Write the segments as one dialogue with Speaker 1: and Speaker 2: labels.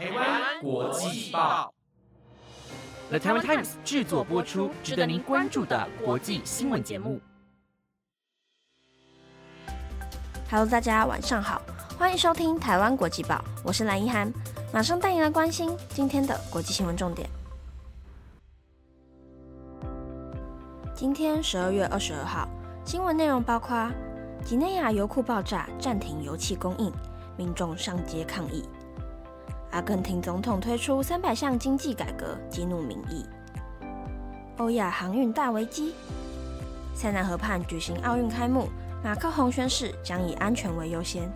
Speaker 1: 台湾国际报，The Taiwan Times 制作播出，值得您关注的国际新闻节目。
Speaker 2: Hello，大家晚上好，欢迎收听台湾国际报，我是蓝一涵，马上带您来关心今天的国际新闻重点。今天十二月二十二号，新闻内容包括：几内亚油库爆炸，暂停油气供应，民众上街抗议；阿根廷总统推出三百项经济改革，激怒民意；欧亚航运大危机；塞纳河畔举行奥运开幕，马克宏宣誓将以安全为优先；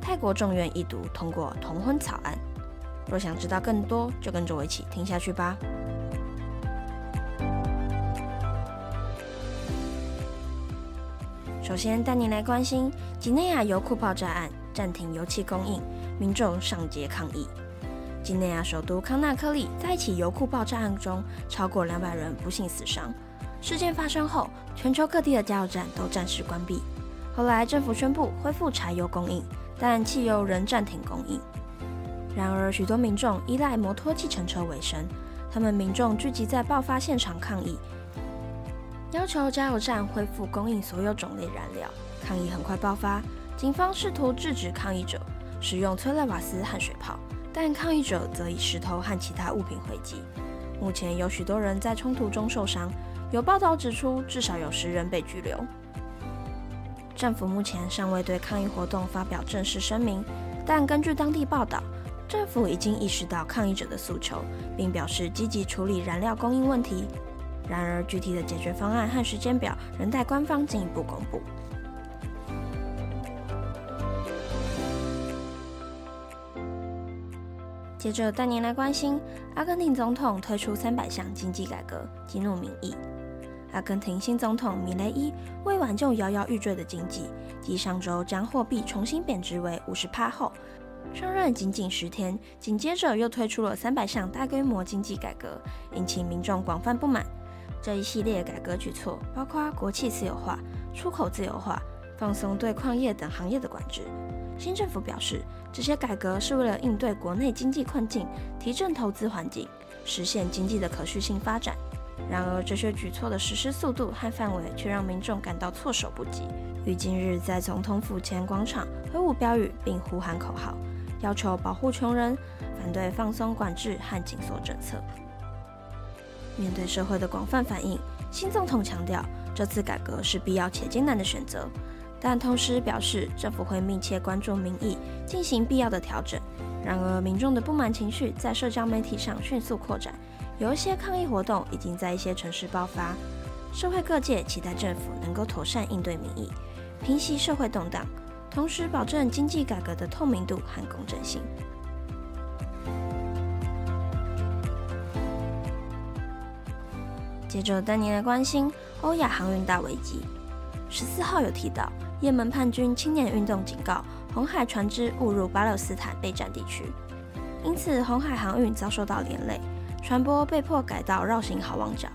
Speaker 2: 泰国众院一读通过同婚草案。若想知道更多，就跟着我一起听下去吧。首先带您来关心几内亚油库爆炸案，暂停油气供应，民众上街抗议。几内亚首都康纳克利在一起油库爆炸案中，超过两百人不幸死伤。事件发生后，全球各地的加油站都暂时关闭。后来政府宣布恢复柴油供应，但汽油仍暂停供应。然而，许多民众依赖摩托计程车为生，他们民众聚集在爆发现场抗议。要求加油站恢复供应所有种类燃料，抗议很快爆发。警方试图制止抗议者，使用催泪瓦斯和水炮，但抗议者则以石头和其他物品回击。目前有许多人在冲突中受伤，有报道指出至少有十人被拘留。政府目前尚未对抗议活动发表正式声明，但根据当地报道，政府已经意识到抗议者的诉求，并表示积极处理燃料供应问题。然而，具体的解决方案和时间表仍待官方进一步公布。接着，带您来关心阿根廷总统推出三百项经济改革，激怒民意。阿根廷新总统米雷伊为挽救摇摇欲坠的经济，继上周将货币重新贬值为五十帕后，上任仅仅十天，紧接着又推出了三百项大规模经济改革，引起民众广泛不满。这一系列改革举措包括国企私有化、出口自由化、放松对矿业等行业的管制。新政府表示，这些改革是为了应对国内经济困境，提振投资环境，实现经济的可续性发展。然而，这些举措的实施速度和范围却让民众感到措手不及。于今日在总统府前广场挥舞标语并呼喊口号，要求保护穷人，反对放松管制和紧缩政策。面对社会的广泛反应，新总统强调这次改革是必要且艰难的选择，但同时表示政府会密切关注民意，进行必要的调整。然而，民众的不满情绪在社交媒体上迅速扩展，有一些抗议活动已经在一些城市爆发。社会各界期待政府能够妥善应对民意，平息社会动荡，同时保证经济改革的透明度和公正性。接着当年的关心欧亚航运大危机。十四号有提到，也门叛军青年运动警告红海船只误入巴勒斯坦备战地区，因此红海航运遭受到连累，船舶被迫改道绕行好望角，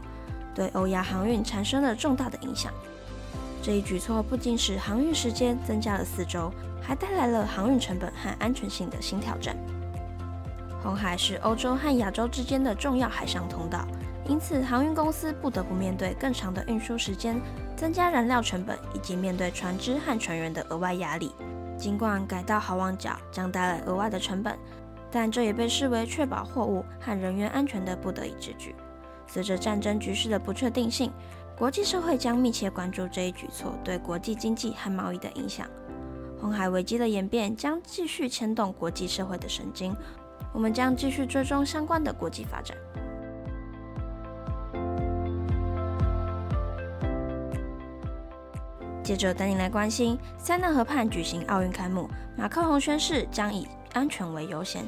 Speaker 2: 对欧亚航运产生了重大的影响。这一举措不仅使航运时间增加了四周，还带来了航运成本和安全性的新挑战。红海是欧洲和亚洲之间的重要海上通道。因此，航运公司不得不面对更长的运输时间、增加燃料成本，以及面对船只和船员的额外压力。尽管改道好望角将带来额外的成本，但这也被视为确保货物和人员安全的不得已之举。随着战争局势的不确定性，国际社会将密切关注这一举措对国际经济和贸易的影响。红海危机的演变将继续牵动国际社会的神经，我们将继续追踪相关的国际发展。接着带您来关心塞纳河畔举行奥运开幕，马克宏宣誓将以安全为优先。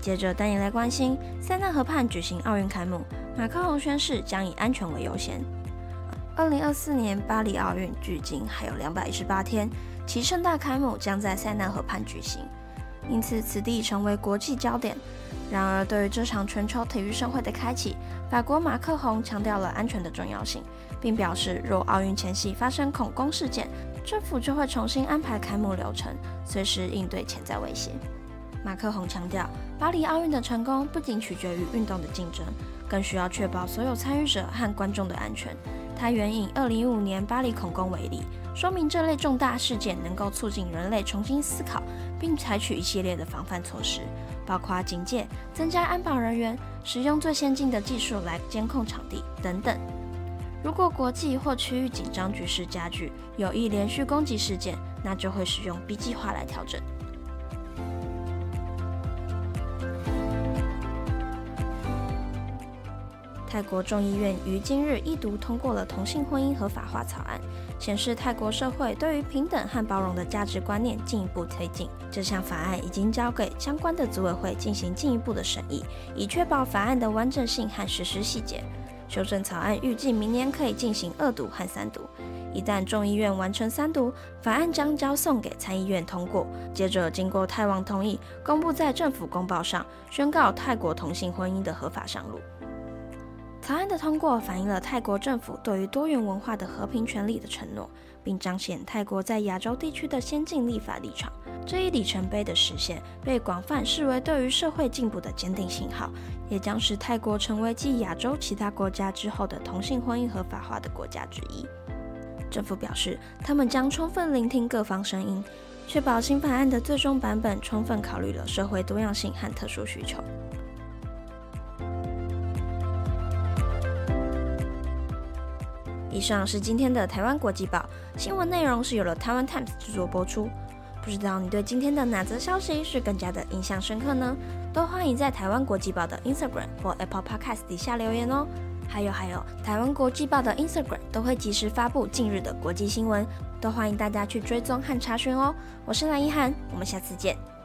Speaker 2: 接着带您来关心塞纳河畔举行奥运开幕，马克宏宣誓将以安全为优先。二零二四年巴黎奥运距今还有两百一十八天，其盛大开幕将在塞纳河畔举行，因此此地成为国际焦点。然而，对于这场全球体育盛会的开启，法国马克宏强调了安全的重要性。并表示，若奥运前夕发生恐攻事件，政府就会重新安排开幕流程，随时应对潜在威胁。马克宏强调，巴黎奥运的成功不仅取决于运动的竞争，更需要确保所有参与者和观众的安全。他援引2015年巴黎恐攻为例，说明这类重大事件能够促进人类重新思考，并采取一系列的防范措施，包括警戒、增加安保人员、使用最先进的技术来监控场地等等。如果国际或区域紧张局势加剧，有意连续攻击事件，那就会使用 B 计划来调整。泰国众议院于今日一读通过了同性婚姻合法化草案，显示泰国社会对于平等和包容的价值观念进一步推进。这项法案已经交给相关的组委会进行进一步的审议，以确保法案的完整性和实施细节。修正草案预计明年可以进行二读和三读。一旦众议院完成三读，法案将交送给参议院通过，接着经过泰王同意，公布在政府公报上，宣告泰国同性婚姻的合法上路。草案的通过反映了泰国政府对于多元文化的和平权利的承诺，并彰显泰国在亚洲地区的先进立法立场。这一里程碑的实现被广泛视为对于社会进步的坚定信号，也将使泰国成为继亚洲其他国家之后的同性婚姻合法化的国家之一。政府表示，他们将充分聆听各方声音，确保新法案的最终版本充分考虑了社会多样性和特殊需求。以上是今天的台湾国际报新闻内容，是由了台湾 Times 制作播出。不知道你对今天的哪则消息是更加的印象深刻呢？都欢迎在台湾国际报的 Instagram 或 Apple Podcast 底下留言哦。还有还有，台湾国际报的 Instagram 都会及时发布近日的国际新闻，都欢迎大家去追踪和查询哦。我是蓝一涵，我们下次见。